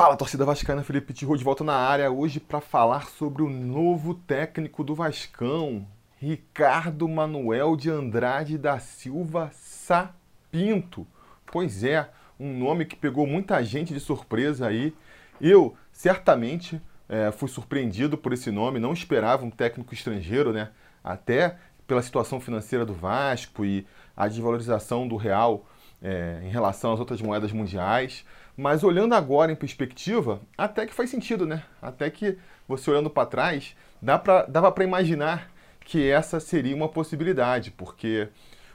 Fala, torcida vascaína, Felipe Tirou de volta na área hoje para falar sobre o novo técnico do Vascão, Ricardo Manuel de Andrade da Silva Sapinto. Pois é, um nome que pegou muita gente de surpresa aí. Eu, certamente, é, fui surpreendido por esse nome, não esperava um técnico estrangeiro, né? Até pela situação financeira do Vasco e a desvalorização do real é, em relação às outras moedas mundiais. Mas olhando agora em perspectiva, até que faz sentido, né? Até que você olhando para trás, dá pra, dava para imaginar que essa seria uma possibilidade, porque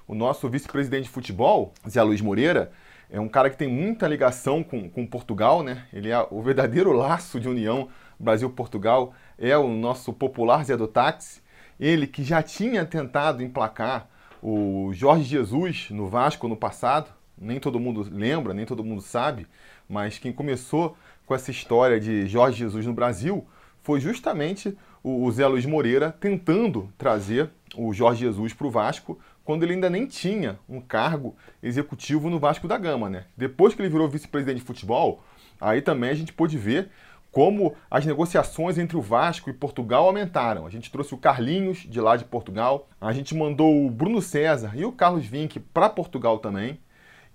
o nosso vice-presidente de futebol, Zé Luiz Moreira, é um cara que tem muita ligação com, com Portugal, né? Ele é o verdadeiro laço de união Brasil-Portugal, é o nosso popular Zé do Táxi. Ele que já tinha tentado emplacar o Jorge Jesus no Vasco no passado, nem todo mundo lembra, nem todo mundo sabe, mas quem começou com essa história de Jorge Jesus no Brasil foi justamente o Zé Luiz Moreira tentando trazer o Jorge Jesus para o Vasco quando ele ainda nem tinha um cargo executivo no Vasco da Gama, né? Depois que ele virou vice-presidente de futebol, aí também a gente pôde ver como as negociações entre o Vasco e Portugal aumentaram. A gente trouxe o Carlinhos de lá de Portugal, a gente mandou o Bruno César e o Carlos Vinck para Portugal também.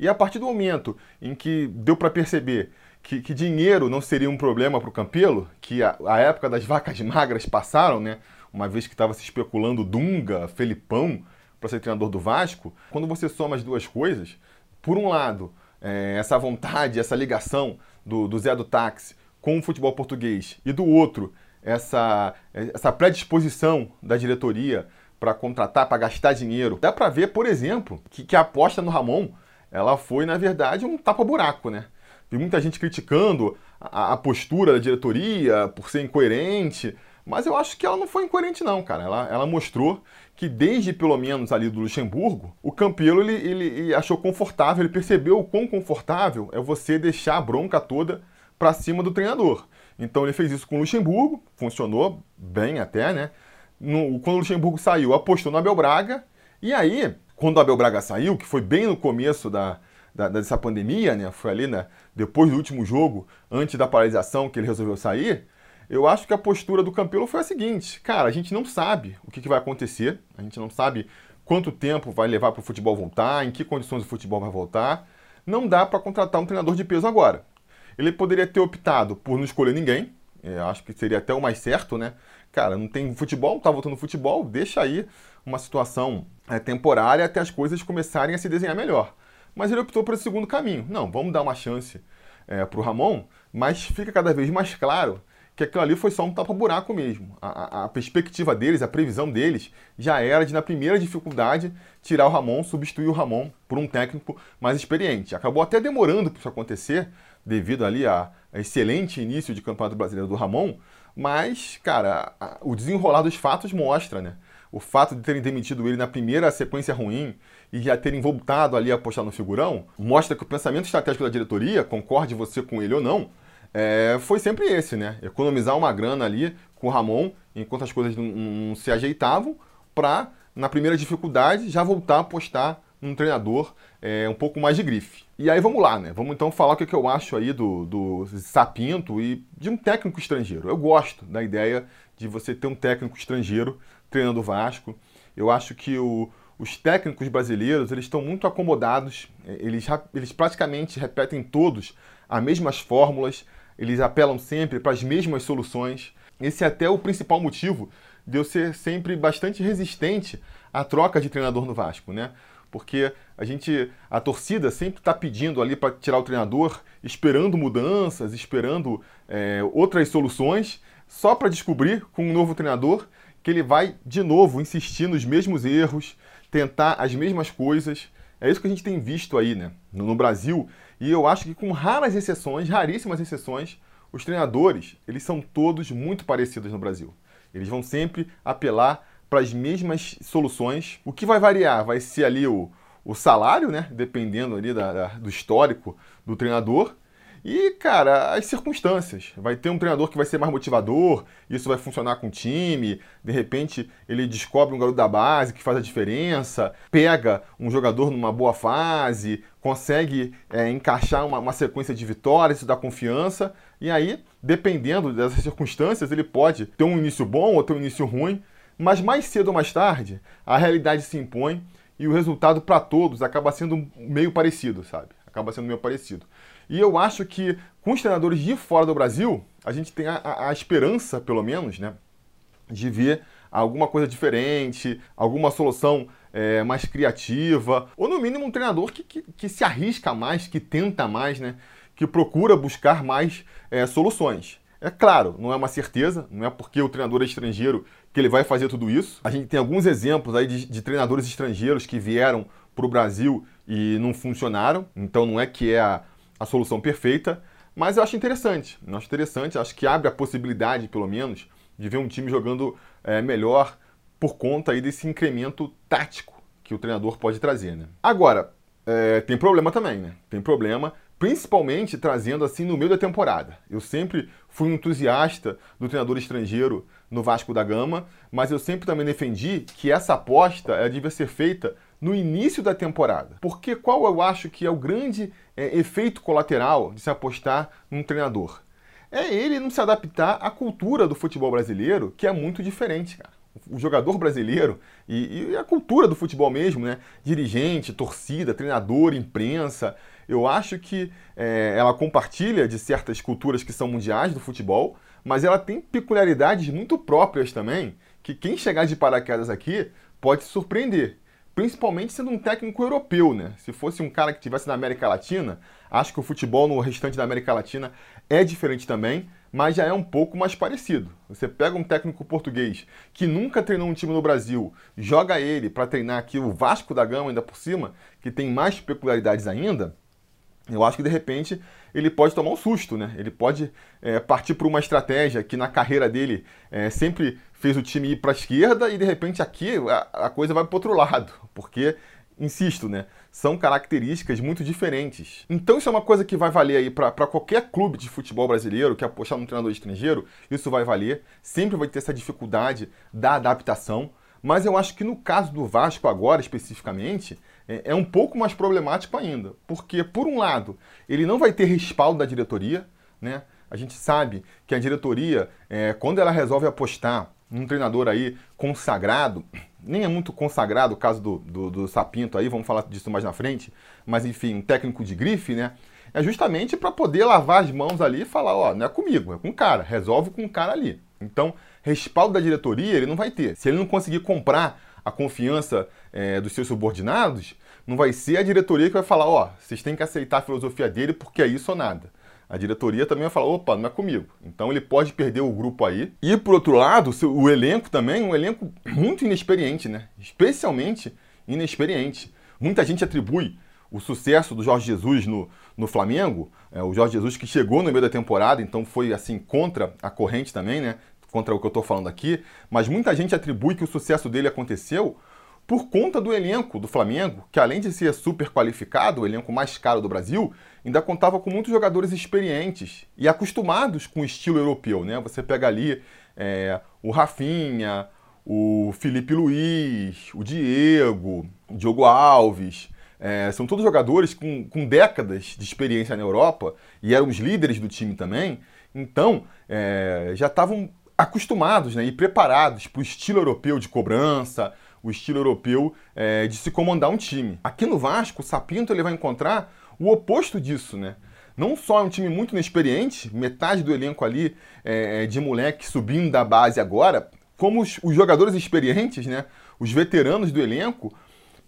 E a partir do momento em que deu para perceber que, que, dinheiro não seria um problema para o Campelo, que a, a, época das vacas magras passaram, né? Uma vez que estava se especulando Dunga, Felipão para ser treinador do Vasco, quando você soma as duas coisas, por um lado, é, essa vontade, essa ligação do, do Zé do Táxi com o futebol português e do outro essa, essa predisposição da diretoria para contratar, para gastar dinheiro. Dá para ver, por exemplo, que, que, a aposta no Ramon ela foi, na verdade, um tapa-buraco, né? Vi muita gente criticando a, a, postura da diretoria por ser incoerente, mas eu acho que ela não foi incoerente não, cara. Ela, ela mostrou que desde pelo menos ali do Luxemburgo, o Campelo ele, ele, ele achou confortável, ele percebeu o quão confortável é você deixar a bronca toda para cima do treinador. Então ele fez isso com o Luxemburgo, funcionou bem até, né? No, quando o Luxemburgo saiu, apostou no Abel Braga, e aí, quando o Abel Braga saiu, que foi bem no começo da, da, dessa pandemia, né? Foi ali, né? Depois do último jogo, antes da paralisação, que ele resolveu sair. Eu acho que a postura do Campelo foi a seguinte: cara, a gente não sabe o que, que vai acontecer, a gente não sabe quanto tempo vai levar para o futebol voltar, em que condições o futebol vai voltar. Não dá para contratar um treinador de peso agora. Ele poderia ter optado por não escolher ninguém, é, acho que seria até o mais certo, né? Cara, não tem futebol, tá voltando futebol, deixa aí uma situação é, temporária até as coisas começarem a se desenhar melhor. Mas ele optou pelo segundo caminho. Não, vamos dar uma chance é, para o Ramon, mas fica cada vez mais claro que aquilo ali foi só um tapa-buraco mesmo. A, a, a, perspectiva deles, a previsão deles, já era de, na primeira dificuldade, tirar o Ramon, substituir o Ramon por um técnico mais experiente. Acabou até demorando para isso acontecer, devido ali a, a, excelente início de campeonato brasileiro do Ramon, mas, cara, a, o desenrolar dos fatos mostra, né? O fato de terem demitido ele na primeira sequência ruim e já terem voltado ali a apostar no figurão, mostra que o pensamento estratégico da diretoria, concorde você com ele ou não, é, foi sempre esse, né? Economizar uma grana ali com o Ramon, enquanto as coisas não, não se ajeitavam, para, na primeira dificuldade, já voltar a apostar num treinador é, um pouco mais de grife. E aí vamos lá, né? Vamos então falar o que, que eu acho aí do, do Sapinto e de um técnico estrangeiro. Eu gosto da ideia de você ter um técnico estrangeiro treinando o Vasco. Eu acho que o, os técnicos brasileiros eles estão muito acomodados, é, eles, eles praticamente repetem todos as mesmas fórmulas, eles apelam sempre para as mesmas soluções. Esse é até o principal motivo de eu ser sempre bastante resistente à troca de treinador no Vasco, né? Porque a gente, a torcida sempre está pedindo ali para tirar o treinador, esperando mudanças, esperando é, outras soluções, só para descobrir com um novo treinador que ele vai de novo insistir nos mesmos erros, tentar as mesmas coisas. É isso que a gente tem visto aí, né, no Brasil. E eu acho que com raras exceções, raríssimas exceções, os treinadores, eles são todos muito parecidos no Brasil. Eles vão sempre apelar para as mesmas soluções. O que vai variar vai ser ali o, o salário, né, dependendo ali da, da, do histórico do treinador, E, cara, as circunstâncias. Vai ter um treinador que vai ser mais motivador, isso vai funcionar com o time. De repente, ele descobre um garoto da base que faz a diferença, pega um jogador numa boa fase, consegue é, encaixar uma, uma sequência de vitórias, isso dá confiança. E aí, dependendo dessas circunstâncias, ele pode ter um início bom ou ter um início ruim, mas mais cedo ou mais tarde, a realidade se impõe e o resultado para todos acaba sendo meio parecido, sabe? Acaba sendo meio parecido. E eu acho que com os treinadores de fora do Brasil, a gente tem a, a esperança, pelo menos, né, de ver alguma coisa diferente, alguma solução é, mais criativa, ou no mínimo um treinador que, que, que, se arrisca mais, que tenta mais, né, que procura buscar mais é, soluções. É claro, não é uma certeza, não é porque o treinador é estrangeiro que ele vai fazer tudo isso. A gente tem alguns exemplos aí de, de treinadores estrangeiros que vieram para o Brasil e não funcionaram, então não é que é a, a solução perfeita, mas eu acho interessante. Eu acho interessante, acho que abre a possibilidade, pelo menos, de ver um time jogando é, melhor por conta aí desse incremento tático que o treinador pode trazer. Né? Agora, é, tem problema também, né? Tem problema, principalmente trazendo assim no meio da temporada. Eu sempre fui um entusiasta do treinador estrangeiro no Vasco da Gama, mas eu sempre também defendi que essa aposta ela devia ser feita no início da temporada. Porque qual eu acho que é o grande é, efeito colateral de se apostar num treinador? É ele não se adaptar à cultura do futebol brasileiro, que é muito diferente, cara. O jogador brasileiro e, e a cultura do futebol mesmo, né? Dirigente, torcida, treinador, imprensa. Eu acho que é, ela compartilha de certas culturas que são mundiais do futebol, mas ela tem peculiaridades muito próprias também, que quem chegar de paraquedas aqui pode se surpreender principalmente sendo um técnico europeu, né? Se fosse um cara que estivesse na América Latina, acho que o futebol no restante da América Latina é diferente também, mas já é um pouco mais parecido. Você pega um técnico português que nunca treinou um time no Brasil, joga ele para treinar aqui o Vasco da Gama ainda por cima, que tem mais peculiaridades ainda, eu acho que de repente ele pode tomar um susto, né? Ele pode é, partir por uma estratégia que na carreira dele é, sempre fez o time ir para a esquerda e de repente aqui a, a coisa vai para outro lado, porque insisto, né? São características muito diferentes. Então isso é uma coisa que vai valer aí para qualquer clube de futebol brasileiro que apostar num treinador estrangeiro, isso vai valer. Sempre vai ter essa dificuldade da adaptação. Mas eu acho que no caso do Vasco agora especificamente, é, é um pouco mais problemático ainda. Porque, por um lado, ele não vai ter respaldo da diretoria, né? A gente sabe que a diretoria, é, quando ela resolve apostar num treinador aí consagrado, nem é muito consagrado o caso do, do, do, Sapinto aí, vamos falar disso mais na frente, mas enfim, um técnico de grife, né? É justamente para poder lavar as mãos ali e falar, ó, não é comigo, é com o cara, resolve com o cara ali. Então, respaldo da diretoria ele não vai ter. Se ele não conseguir comprar a confiança é, dos seus subordinados, não vai ser a diretoria que vai falar, ó, vocês têm que aceitar a filosofia dele porque é isso ou nada. A diretoria também vai falar, opa, não é comigo. Então ele pode perder o grupo aí. E por outro lado, o elenco também, um elenco muito inexperiente, né? Especialmente inexperiente. Muita gente atribui o sucesso do Jorge Jesus no, no Flamengo, é, o Jorge Jesus que chegou no meio da temporada, então foi assim contra a corrente também, né? Contra o que eu estou falando aqui, mas muita gente atribui que o sucesso dele aconteceu por conta do elenco do Flamengo, que além de ser super qualificado, o elenco mais caro do Brasil, ainda contava com muitos jogadores experientes e acostumados com o estilo europeu. Né? Você pega ali é, o Rafinha, o Felipe Luiz, o Diego, o Diogo Alves. É, são todos jogadores com, com décadas de experiência na Europa e eram os líderes do time também. Então, é, já estavam acostumados né, e preparados para o estilo europeu de cobrança, o estilo europeu é, de se comandar um time. Aqui no Vasco, o Sapinto ele vai encontrar o oposto disso, né? Não só é um time muito inexperiente, metade do elenco ali é, é, de moleque subindo da base agora, como os, os jogadores experientes, né? Os veteranos do elenco,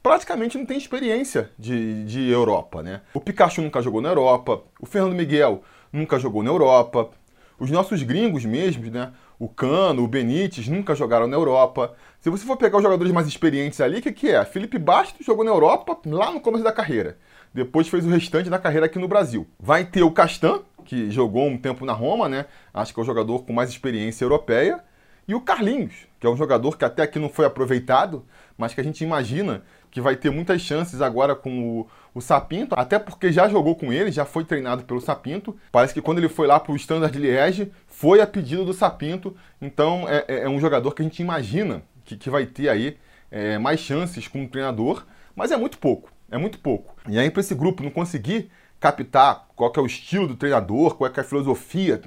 praticamente não tem experiência de, de Europa, né? O Pikachu nunca jogou na Europa, o Fernando Miguel nunca jogou na Europa, os nossos gringos mesmos, né? O Cano, o Benítez nunca jogaram na Europa. Se você for pegar os jogadores mais experientes ali, o que, que é? Felipe Bastos jogou na Europa lá no começo da carreira. Depois fez o restante da carreira aqui no Brasil. Vai ter o Castan, que jogou um tempo na Roma, né? Acho que é o jogador com mais experiência europeia. E o Carlinhos, que é um jogador que até aqui não foi aproveitado, mas que a gente imagina que vai ter muitas chances agora com o, o Sapinto, até porque já jogou com ele, já foi treinado pelo Sapinto. Parece que quando ele foi lá para o Standard Liège, foi a pedido do Sapinto. Então é, é, é um jogador que a gente imagina que, que vai ter aí é, mais chances como treinador, mas é muito pouco, é muito pouco. E aí para esse grupo não conseguir captar qual é o estilo do treinador, qual é, é a filosofia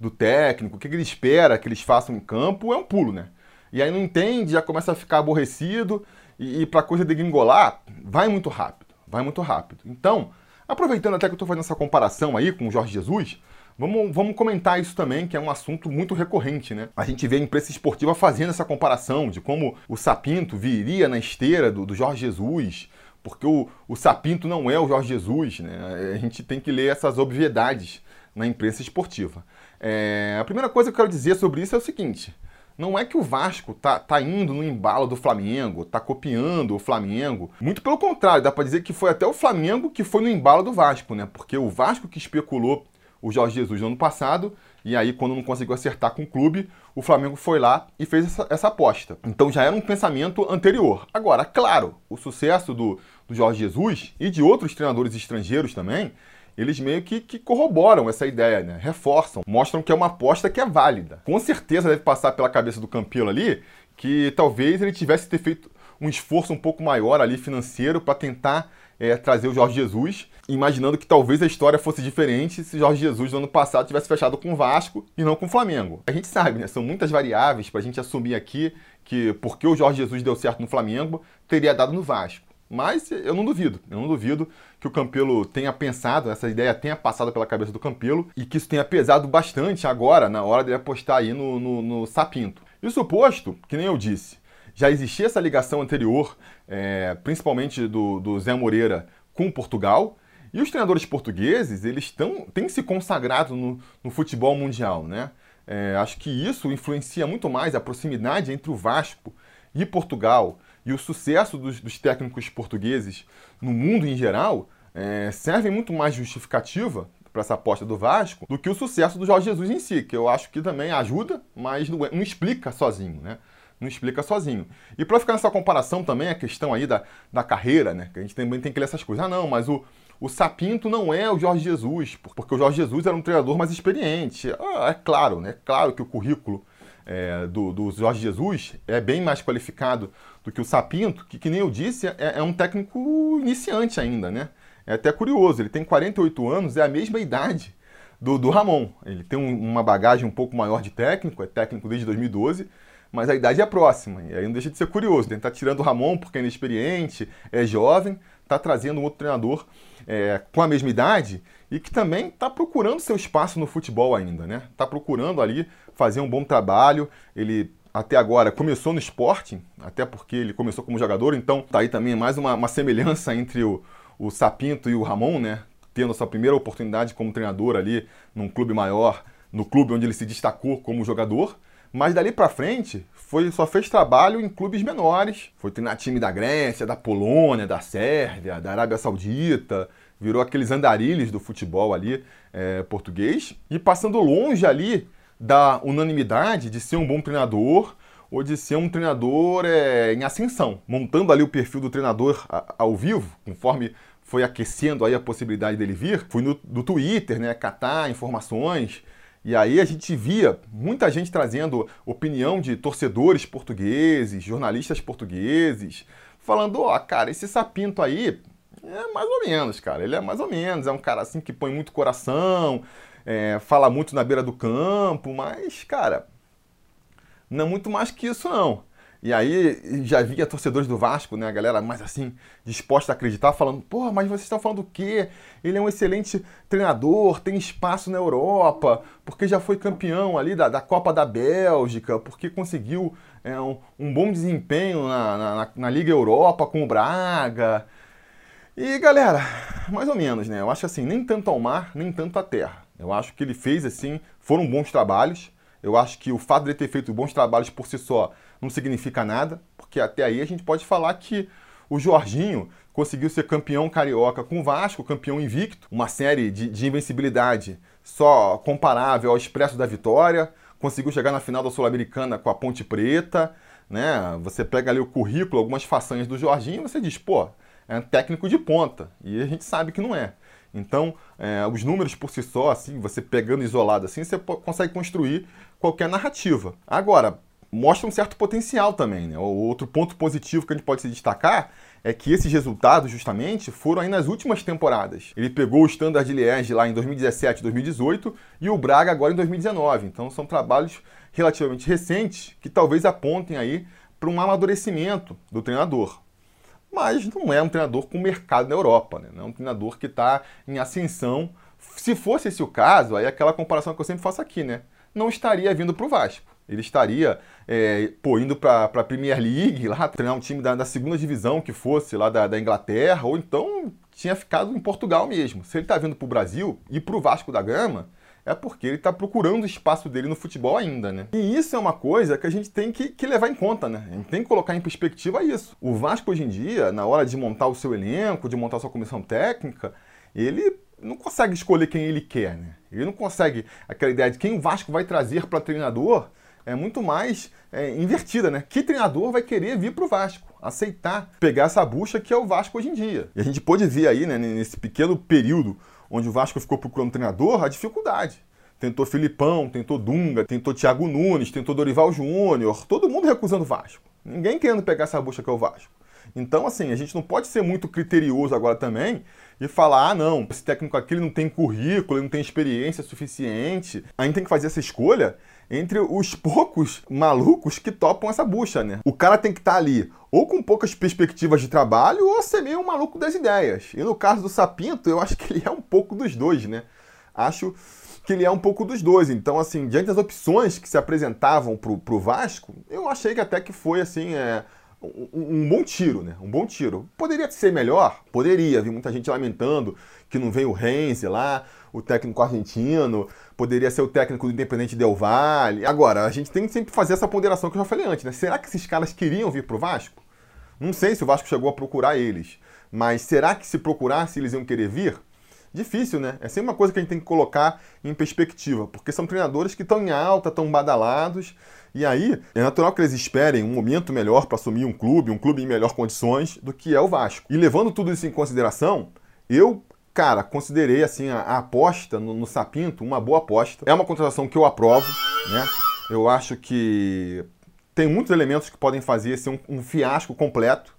do técnico, o que, que ele espera que eles façam em campo, é um pulo, né? E aí não entende, já começa a ficar aborrecido e, e para coisa degringolar, vai muito rápido, vai muito rápido. Então, aproveitando até que eu estou fazendo essa comparação aí com o Jorge Jesus, Vamos, vamos comentar isso também, que é um assunto muito recorrente, né? A gente vê a imprensa esportiva fazendo essa comparação de como o Sapinto viria na esteira do, do Jorge Jesus, porque o, o Sapinto não é o Jorge Jesus, né? A gente tem que ler essas obviedades na imprensa esportiva. É, a primeira coisa que eu quero dizer sobre isso é o seguinte: não é que o Vasco tá, tá indo no embalo do Flamengo, tá copiando o Flamengo. Muito pelo contrário, dá para dizer que foi até o Flamengo que foi no embalo do Vasco, né? Porque o Vasco que especulou o Jorge Jesus no ano passado, e aí quando não conseguiu acertar com o clube, o Flamengo foi lá e fez essa, essa aposta. Então já era um pensamento anterior. Agora, claro, o sucesso do, do Jorge Jesus e de outros treinadores estrangeiros também eles meio que, que, corroboram essa ideia, né? reforçam, mostram que é uma aposta que é válida. Com certeza deve passar pela cabeça do Campelo ali que talvez ele tivesse ter feito um esforço um pouco maior ali financeiro para tentar é, trazer o Jorge Jesus, imaginando que talvez a história fosse diferente se Jorge Jesus no ano passado tivesse fechado com o Vasco e não com o Flamengo. A gente sabe, né? São muitas variáveis para a gente assumir aqui que porque o Jorge Jesus deu certo no Flamengo, teria dado no Vasco. Mas eu não duvido, eu não duvido que o Campelo tenha pensado, essa ideia tenha passado pela cabeça do Campelo e que isso tenha pesado bastante agora, na hora dele apostar aí no, no, no Sapinto. Isso posto, que nem eu disse, já existia essa ligação anterior, é, principalmente do, do Zé Moreira com Portugal, e os treinadores portugueses, eles tão, têm se consagrado no, no futebol mundial, né? É, acho que isso influencia muito mais a proximidade entre o Vasco e Portugal e o sucesso dos, dos técnicos portugueses no mundo em geral é, servem muito mais justificativa para essa aposta do Vasco do que o sucesso do Jorge Jesus em si, que eu acho que também ajuda, mas não, é, não explica sozinho, né? Não explica sozinho. E para ficar nessa comparação também, a questão aí da, da carreira, né? Que a gente também tem que ler essas coisas. Ah, não, mas o, o Sapinto não é o Jorge Jesus, porque o Jorge Jesus era um treinador mais experiente. Ah, é claro, né? É claro que o currículo é, do, do Jorge Jesus é bem mais qualificado do que o Sapinto, que, que nem eu disse, é, é um técnico iniciante ainda, né? É até curioso, ele tem 48 anos, é a mesma idade do, do Ramon. Ele tem um, uma bagagem um pouco maior de técnico, é técnico desde 2012, mas a idade é próxima. E aí não deixa de ser curioso. Ele está tirando o Ramon porque é inexperiente, é jovem, está trazendo um outro treinador é, com a mesma idade e que também está procurando seu espaço no futebol ainda, né? Está procurando ali fazer um bom trabalho. Ele até agora começou no esporte, até porque ele começou como jogador, então tá aí também mais uma, uma semelhança entre o, o Sapinto e o Ramon, né? Tendo sua primeira oportunidade como treinador ali num clube maior, no clube onde ele se destacou como jogador. Mas dali para frente, foi, só fez trabalho em clubes menores. Foi treinar time da Grécia, da Polônia, da Sérvia, da Arábia Saudita. Virou aqueles andarilhos do futebol ali é, português. E passando longe ali da unanimidade de ser um bom treinador ou de ser um treinador é, em ascensão, montando ali o perfil do treinador ao vivo, conforme foi aquecendo aí a possibilidade dele vir. Fui no, Twitter, né, catar informações, e aí a gente via muita gente trazendo opinião de torcedores portugueses, jornalistas portugueses, falando, ó, oh, cara, esse sapinto aí é mais ou menos, cara. Ele é mais ou menos, é um cara assim que põe muito coração, é, fala muito na beira do campo, mas, cara, não é muito mais que isso, não. E aí já via torcedores do Vasco, né, a galera mais assim, disposta a acreditar, falando, porra, mas vocês estão falando o quê? Ele é um excelente treinador, tem espaço na Europa, porque já foi campeão ali da, da Copa da Bélgica, porque conseguiu é, um, um, bom desempenho na, na, na Liga Europa com o Braga. E galera, mais ou menos, né? Eu acho assim, nem tanto ao mar, nem tanto à terra. Eu acho que ele fez assim, foram bons trabalhos. Eu acho que o fato de ele ter feito bons trabalhos por si só não significa nada, porque até aí a gente pode falar que o Jorginho conseguiu ser campeão carioca com o Vasco, campeão invicto, uma série de, de invencibilidade só comparável ao Expresso da Vitória, conseguiu chegar na final da Sul-Americana com a Ponte Preta, né? Você pega ali o currículo, algumas façanhas do Jorginho, você diz, pô, é um técnico de ponta. E a gente sabe que não é. Então, é, os números por si só, assim, você pegando isolado assim, você consegue construir qualquer narrativa. Agora, mostra um certo potencial também, né? Outro ponto positivo que a gente pode se destacar é que esses resultados, justamente, foram aí nas últimas temporadas. Ele pegou o Standard Liège lá em 2017, 2018 e o Braga agora em 2019. Então, são trabalhos relativamente recentes que talvez apontem aí para um amadurecimento do treinador. Mas não é um treinador com mercado na Europa, né? Não é um treinador que está em ascensão. Se fosse esse o caso, aí aquela comparação que eu sempre faço aqui, né? Não estaria vindo para o Vasco. Ele estaria é, pô, indo para a Premier League, lá treinar um time da, da segunda divisão que fosse lá da, da, Inglaterra, ou então tinha ficado em Portugal mesmo. Se ele está vindo para o Brasil e para o Vasco da Gama, é porque ele está procurando o espaço dele no futebol ainda, né? E isso é uma coisa que a gente tem que, que, levar em conta, né? A gente tem que colocar em perspectiva isso. O Vasco hoje em dia, na hora de montar o seu elenco, de montar a sua comissão técnica, ele não consegue escolher quem ele quer, né? Ele não consegue aquela ideia de quem o Vasco vai trazer para treinador é muito mais é, invertida, né? Que treinador vai querer vir para o Vasco, aceitar, pegar essa bucha que é o Vasco hoje em dia? E a gente pôde ver aí, né, nesse pequeno período onde o Vasco ficou procurando treinador, a dificuldade. Tentou Filipão, tentou Dunga, tentou Thiago Nunes, tentou Dorival Júnior, todo mundo recusando o Vasco. Ninguém querendo pegar essa bucha que é o Vasco. Então, assim, a gente não pode ser muito criterioso agora também e falar, ah, não, esse técnico aqui ele não tem currículo, ele não tem experiência suficiente. A gente tem que fazer essa escolha entre os poucos malucos que topam essa bucha, né? O cara tem que estar tá ali ou com poucas perspectivas de trabalho ou ser meio um maluco das ideias. E no caso do Sapinto, eu acho que ele é um pouco dos dois, né? Acho que ele é um pouco dos dois. Então, assim, diante das opções que se apresentavam pro, pro Vasco, eu achei que até que foi, assim, é, um, um, bom tiro, né? Um bom tiro. Poderia ser melhor? Poderia. Vi muita gente lamentando que não veio o Renzi lá, o técnico argentino, poderia ser o técnico do Independente Del Valle. Agora, a gente tem que sempre fazer essa ponderação que eu já falei antes, né? Será que esses caras queriam vir pro Vasco? Não sei se o Vasco chegou a procurar eles, mas será que se procurasse eles iam querer vir? Difícil, né? É sempre uma coisa que a gente tem que colocar em perspectiva, porque são treinadores que estão em alta, estão badalados, e aí é natural que eles esperem um momento melhor para assumir um clube, um clube em melhores condições do que é o Vasco. E levando tudo isso em consideração, eu Cara, considerei assim a, a aposta no, no, Sapinto uma boa aposta. É uma contratação que eu aprovo, né? Eu acho que tem muitos elementos que podem fazer ser um, um fiasco completo,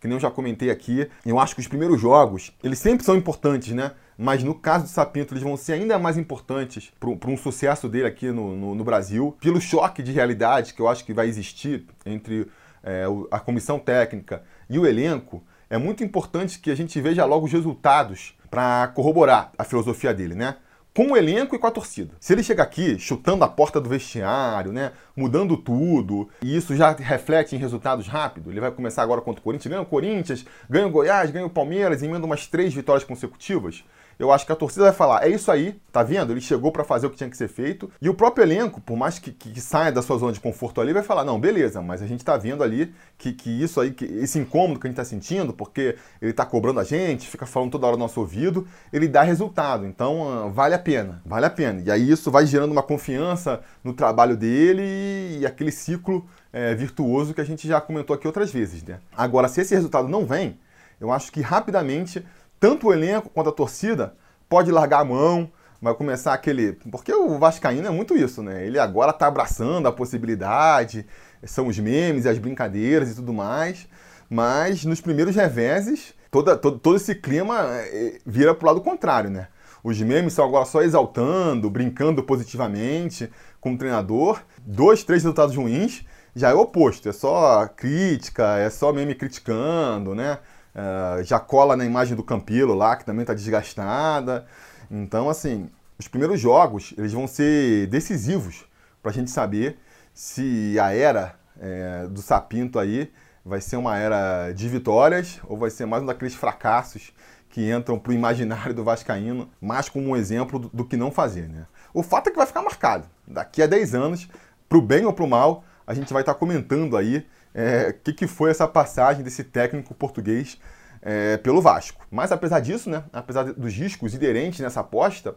que nem eu já comentei aqui. Eu acho que os primeiros jogos, eles sempre são importantes, né? Mas no caso do Sapinto, eles vão ser ainda mais importantes para um sucesso dele aqui no, no, no, Brasil, pelo choque de realidade que eu acho que vai existir entre é, a comissão técnica e o elenco. É muito importante que a gente veja logo os resultados para corroborar a filosofia dele, né? Com o elenco e com a torcida. Se ele chega aqui chutando a porta do vestiário, né? Mudando tudo, e isso já reflete em resultados rápidos, ele vai começar agora contra o Corinthians, ganha o Corinthians, ganha o Goiás, ganha o Palmeiras, emenda umas três vitórias consecutivas eu acho que a torcida vai falar: é isso aí, tá vendo? Ele chegou para fazer o que tinha que ser feito. E o próprio elenco, por mais que, que, que, saia da sua zona de conforto ali, vai falar: não, beleza, mas a gente tá vendo ali que, que isso aí, que esse incômodo que a gente tá sentindo, porque ele tá cobrando a gente, fica falando toda hora no nosso ouvido, ele dá resultado. Então, uh, vale a pena, vale a pena. E aí isso vai gerando uma confiança no trabalho dele e aquele ciclo é, virtuoso que a gente já comentou aqui outras vezes, né? Agora, se esse resultado não vem, eu acho que rapidamente tanto o elenco quanto a torcida pode largar a mão, vai começar aquele. Porque o Vascaíno é muito isso, né? Ele agora tá abraçando a possibilidade, são os memes e as brincadeiras e tudo mais, mas nos primeiros reveses, toda, todo, todo esse clima é, vira pro lado contrário, né? Os memes são agora só exaltando, brincando positivamente com o treinador. Dois, três resultados ruins, já é o oposto, é só crítica, é só meme criticando, né? Uh, já cola na imagem do Campilo lá, que também está desgastada. Então, assim, os primeiros jogos eles vão ser decisivos para a gente saber se a era é, do Sapinto aí vai ser uma era de vitórias ou vai ser mais um daqueles fracassos que entram para o imaginário do Vascaíno, mais como um exemplo do, do, que não fazer. Né? O fato é que vai ficar marcado. Daqui a 10 anos, para o bem ou para o mal, a gente vai estar tá comentando aí é, que, que foi essa passagem desse técnico português é, pelo Vasco. Mas apesar disso, né, apesar dos riscos inerentes nessa aposta,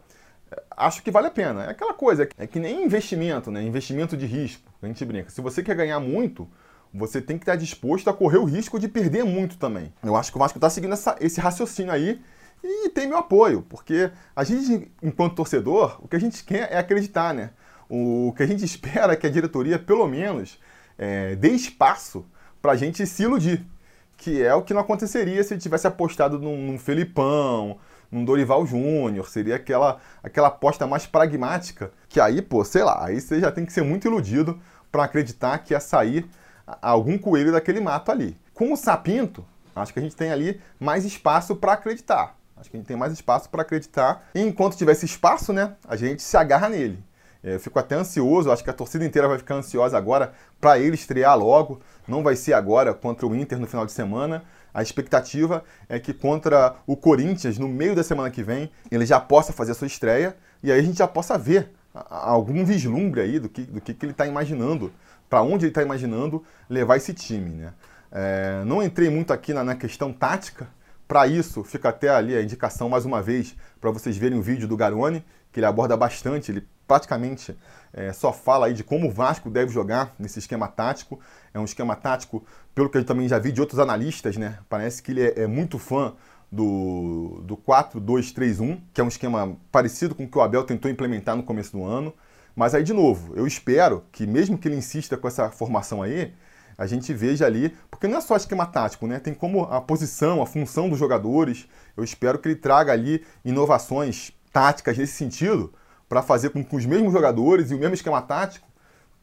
acho que vale a pena. É aquela coisa, é que nem investimento, né? Investimento de risco. A gente brinca. Se você quer ganhar muito, você tem que estar disposto a correr o risco de perder muito também. Eu acho que o Vasco está seguindo essa, esse raciocínio aí e tem meu apoio, porque a gente, enquanto torcedor, o que a gente quer é acreditar, né? O que a gente espera é que a diretoria, pelo menos, é, dê espaço para a gente se iludir, que é o que não aconteceria se ele tivesse apostado num, num Felipão, num Dorival Júnior, seria aquela, aquela aposta mais pragmática, que aí, pô, sei lá, aí você já tem que ser muito iludido para acreditar que ia sair algum coelho daquele mato ali. Com o Sapinto, acho que a gente tem ali mais espaço para acreditar. Acho que a gente tem mais espaço para acreditar. E enquanto tiver esse espaço, né, a gente se agarra nele. É, eu fico até ansioso, acho que a torcida inteira vai ficar ansiosa agora para ele estrear logo. Não vai ser agora contra o Inter no final de semana. A expectativa é que contra o Corinthians, no meio da semana que vem, ele já possa fazer a sua estreia e aí a gente já possa ver algum vislumbre aí do que, do que, que ele está imaginando, para onde ele está imaginando levar esse time. Né? É, não entrei muito aqui na, na questão tática, para isso, fica até ali a indicação mais uma vez para vocês verem o vídeo do Garoni, que ele aborda bastante, ele praticamente é, só fala aí de como o Vasco deve jogar nesse esquema tático. É um esquema tático, pelo que eu também já vi de outros analistas, né? Parece que ele é, é muito fã do, do 4-2-3-1, que é um esquema parecido com o que o Abel tentou implementar no começo do ano. Mas aí, de novo, eu espero que mesmo que ele insista com essa formação aí, a gente veja ali, porque não é só esquema tático, né? Tem como a posição, a função dos jogadores. Eu espero que ele traga ali inovações táticas nesse sentido, para fazer com que os mesmos jogadores e o mesmo esquema tático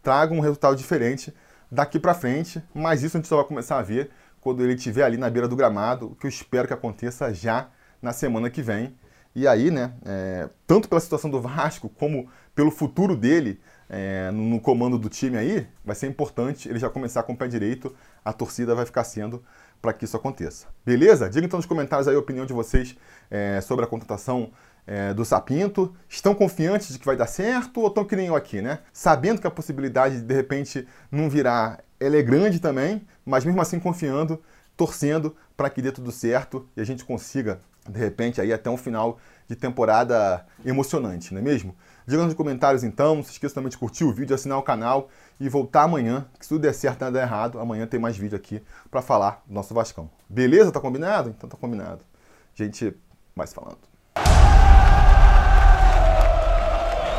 tragam um resultado diferente daqui para frente. Mas isso a gente só vai começar a ver quando ele estiver ali na beira do gramado, que eu espero que aconteça já na semana que vem. E aí, né, é, tanto pela situação do Vasco como pelo futuro dele, é, no comando do time aí, vai ser importante ele já começar com o pé direito. A torcida vai ficar sendo para que isso aconteça. Beleza? Diga então nos comentários aí a opinião de vocês é, sobre a contratação é, do Sapinto. Estão confiantes de que vai dar certo ou estão que nem eu aqui, né? Sabendo que a possibilidade de de repente não virar ela é grande também, mas mesmo assim confiando, torcendo para que dê tudo certo e a gente consiga, de repente, aí até um final de temporada emocionante, não é mesmo? Diga nos comentários então, não se esqueça também de curtir o vídeo, assinar o canal e voltar amanhã, que se tudo der certo, nada der errado, amanhã tem mais vídeo aqui para falar do nosso Vascão. Beleza? Tá combinado? Então tá combinado. Gente, mais falando.